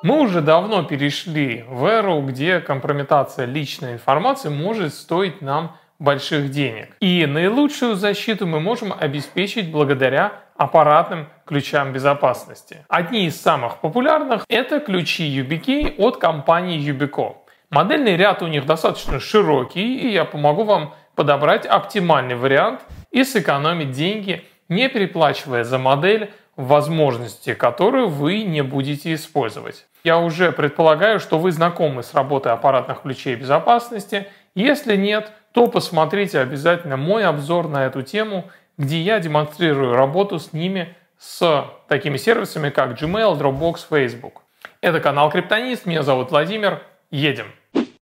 Мы уже давно перешли в эру, где компрометация личной информации может стоить нам больших денег. И наилучшую защиту мы можем обеспечить благодаря аппаратным ключам безопасности. Одни из самых популярных – это ключи YubiKey от компании Yubico. Модельный ряд у них достаточно широкий, и я помогу вам подобрать оптимальный вариант и сэкономить деньги, не переплачивая за модель, возможности которую вы не будете использовать. Я уже предполагаю, что вы знакомы с работой аппаратных ключей безопасности. Если нет, то посмотрите обязательно мой обзор на эту тему, где я демонстрирую работу с ними с такими сервисами, как Gmail, Dropbox, Facebook. Это канал Криптонист, меня зовут Владимир, едем.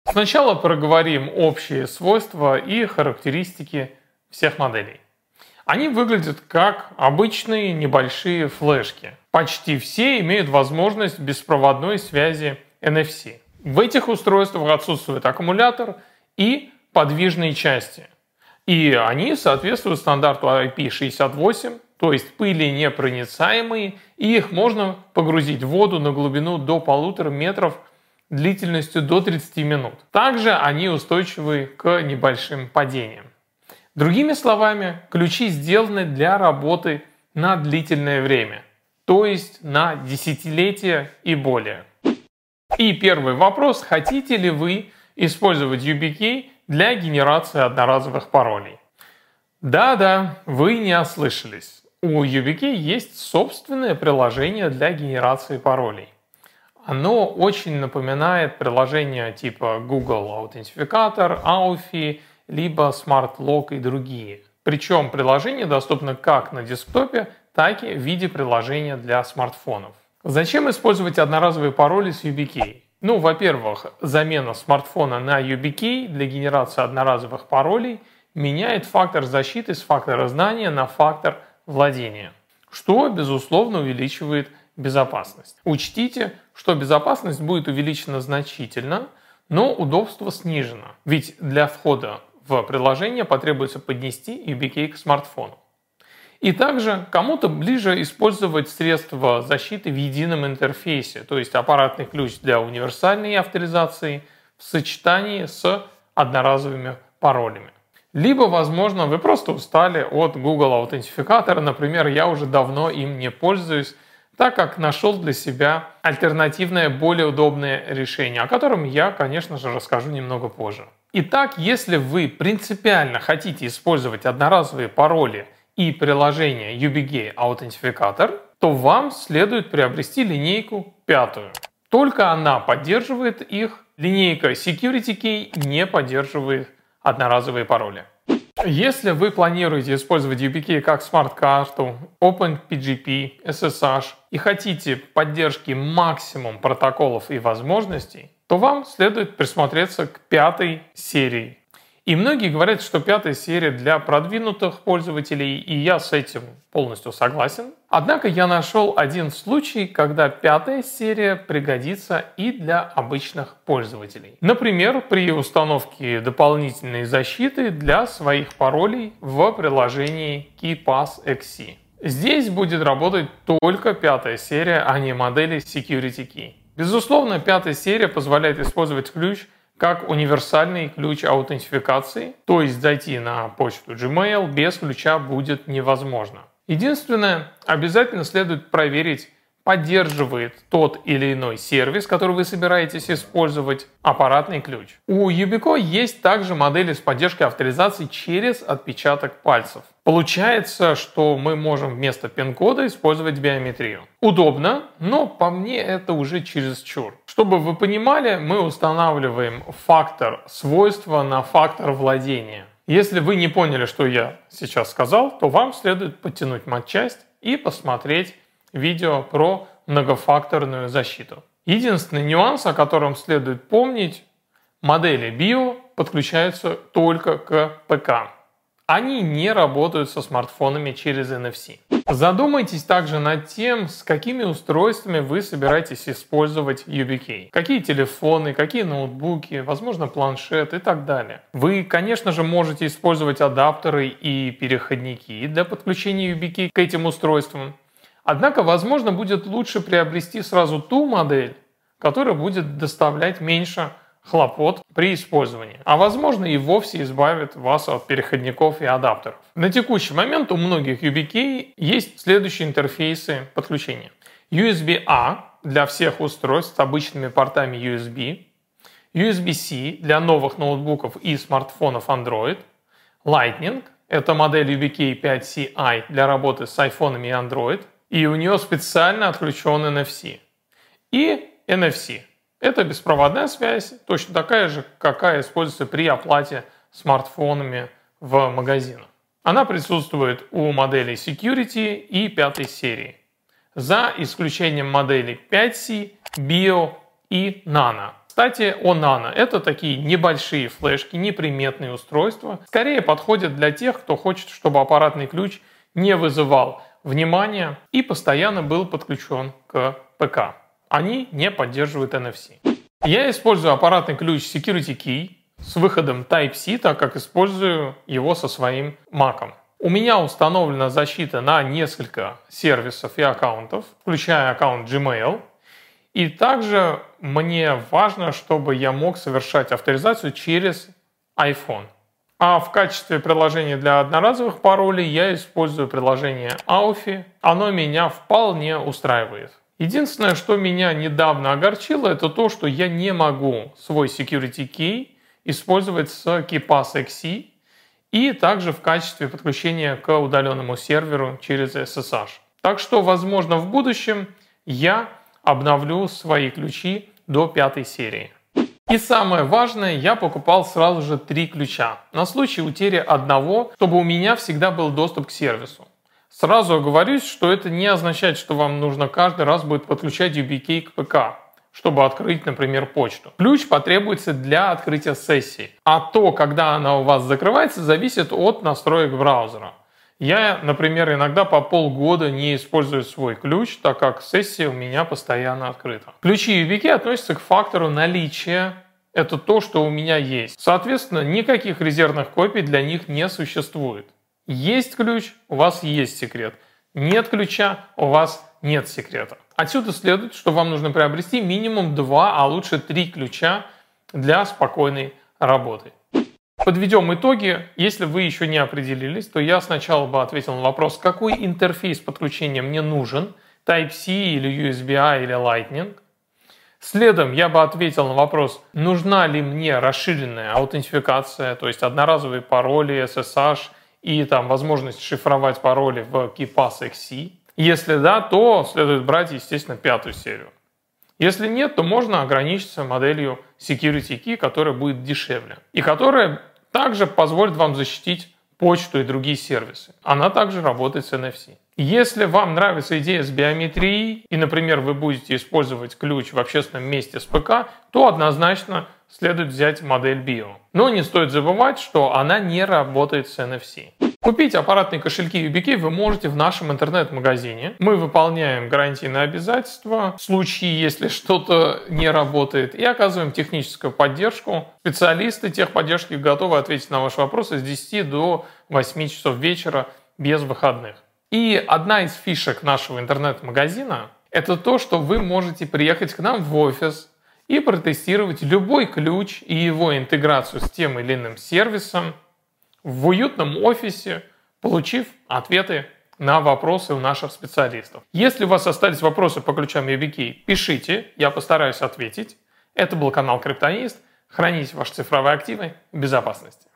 Сначала проговорим общие свойства и характеристики всех моделей. Они выглядят как обычные небольшие флешки. Почти все имеют возможность беспроводной связи NFC. В этих устройствах отсутствует аккумулятор и подвижные части. И они соответствуют стандарту IP68, то есть пыли непроницаемые, и их можно погрузить в воду на глубину до полутора метров длительностью до 30 минут. Также они устойчивы к небольшим падениям. Другими словами, ключи сделаны для работы на длительное время, то есть на десятилетия и более. И первый вопрос, хотите ли вы использовать YubiKey для генерации одноразовых паролей? Да-да, вы не ослышались. У YubiKey есть собственное приложение для генерации паролей. Оно очень напоминает приложения типа Google Аутентификатор, Authy либо Smart Lock и другие. Причем приложение доступно как на десктопе, так и в виде приложения для смартфонов. Зачем использовать одноразовые пароли с YubiKey? Ну, во-первых, замена смартфона на YubiKey для генерации одноразовых паролей меняет фактор защиты с фактора знания на фактор владения, что, безусловно, увеличивает безопасность. Учтите, что безопасность будет увеличена значительно, но удобство снижено. Ведь для входа в приложение потребуется поднести YubiKey к смартфону. И также кому-то ближе использовать средства защиты в едином интерфейсе, то есть аппаратный ключ для универсальной авторизации в сочетании с одноразовыми паролями. Либо, возможно, вы просто устали от Google аутентификатора, например, я уже давно им не пользуюсь, так как нашел для себя альтернативное, более удобное решение, о котором я, конечно же, расскажу немного позже. Итак, если вы принципиально хотите использовать одноразовые пароли и приложение YubiGay аутентификатор, то вам следует приобрести линейку пятую. Только она поддерживает их, линейка Security Key не поддерживает одноразовые пароли. Если вы планируете использовать YubiKey как смарт-карту, OpenPGP, SSH и хотите поддержки максимум протоколов и возможностей, то вам следует присмотреться к пятой серии. И многие говорят, что пятая серия для продвинутых пользователей, и я с этим полностью согласен. Однако я нашел один случай, когда пятая серия пригодится и для обычных пользователей. Например, при установке дополнительной защиты для своих паролей в приложении KeyPass XC. Здесь будет работать только пятая серия, а не модели Security Key. Безусловно, пятая серия позволяет использовать ключ как универсальный ключ аутентификации, то есть зайти на почту Gmail без ключа будет невозможно. Единственное, обязательно следует проверить, поддерживает тот или иной сервис, который вы собираетесь использовать, аппаратный ключ. У Yubico есть также модели с поддержкой авторизации через отпечаток пальцев. Получается, что мы можем вместо пин-кода использовать биометрию. Удобно, но по мне это уже чересчур. Чтобы вы понимали, мы устанавливаем фактор свойства на фактор владения. Если вы не поняли, что я сейчас сказал, то вам следует подтянуть матчасть и посмотреть видео про многофакторную защиту. Единственный нюанс, о котором следует помнить, модели BIO подключаются только к ПК. Они не работают со смартфонами через NFC. Задумайтесь также над тем, с какими устройствами вы собираетесь использовать YubiKey. Какие телефоны, какие ноутбуки, возможно планшет и так далее. Вы, конечно же, можете использовать адаптеры и переходники для подключения YubiKey к этим устройствам. Однако, возможно, будет лучше приобрести сразу ту модель, который будет доставлять меньше хлопот при использовании, а возможно и вовсе избавит вас от переходников и адаптеров. На текущий момент у многих YubiKey есть следующие интерфейсы подключения. USB-A для всех устройств с обычными портами USB, USB-C для новых ноутбуков и смартфонов Android, Lightning – это модель YubiKey 5CI для работы с iPhone и Android, и у нее специально отключен NFC. И NFC – это беспроводная связь, точно такая же, какая используется при оплате смартфонами в магазинах. Она присутствует у моделей Security и пятой серии. За исключением моделей 5C, Bio и Nano. Кстати, о Nano. Это такие небольшие флешки, неприметные устройства. Скорее подходят для тех, кто хочет, чтобы аппаратный ключ не вызывал внимания и постоянно был подключен к ПК они не поддерживают NFC. Я использую аппаратный ключ Security Key с выходом Type-C, так как использую его со своим Mac. У меня установлена защита на несколько сервисов и аккаунтов, включая аккаунт Gmail. И также мне важно, чтобы я мог совершать авторизацию через iPhone. А в качестве приложения для одноразовых паролей я использую приложение Authy. Оно меня вполне устраивает. Единственное, что меня недавно огорчило, это то, что я не могу свой security key использовать с KeePass XC и также в качестве подключения к удаленному серверу через SSH. Так что, возможно, в будущем я обновлю свои ключи до пятой серии. И самое важное, я покупал сразу же три ключа на случай утери одного, чтобы у меня всегда был доступ к сервису. Сразу оговорюсь, что это не означает, что вам нужно каждый раз будет подключать YubiKey к ПК чтобы открыть, например, почту. Ключ потребуется для открытия сессии, а то, когда она у вас закрывается, зависит от настроек браузера. Я, например, иногда по полгода не использую свой ключ, так как сессия у меня постоянно открыта. Ключи YubiKey относятся к фактору наличия это то, что у меня есть. Соответственно, никаких резервных копий для них не существует. Есть ключ, у вас есть секрет. Нет ключа, у вас нет секрета. Отсюда следует, что вам нужно приобрести минимум два, а лучше три ключа для спокойной работы. Подведем итоги. Если вы еще не определились, то я сначала бы ответил на вопрос, какой интерфейс подключения мне нужен, Type-C или USB-A или Lightning. Следом я бы ответил на вопрос, нужна ли мне расширенная аутентификация, то есть одноразовые пароли, SSH и там возможность шифровать пароли в KeePass XC. Если да, то следует брать, естественно, пятую серию. Если нет, то можно ограничиться моделью Security Key, которая будет дешевле. И которая также позволит вам защитить почту и другие сервисы. Она также работает с NFC. Если вам нравится идея с биометрией, и, например, вы будете использовать ключ в общественном месте с ПК, то однозначно следует взять модель Bio. Но не стоит забывать, что она не работает с NFC. Купить аппаратные кошельки YubiKey вы можете в нашем интернет-магазине. Мы выполняем гарантийные обязательства в случае, если что-то не работает, и оказываем техническую поддержку. Специалисты техподдержки готовы ответить на ваши вопросы с 10 до 8 часов вечера без выходных. И одна из фишек нашего интернет-магазина – это то, что вы можете приехать к нам в офис и протестировать любой ключ и его интеграцию с тем или иным сервисом – в уютном офисе, получив ответы на вопросы у наших специалистов. Если у вас остались вопросы по ключам YubiKey, пишите, я постараюсь ответить. Это был канал Криптонист. Храните ваши цифровые активы в безопасности.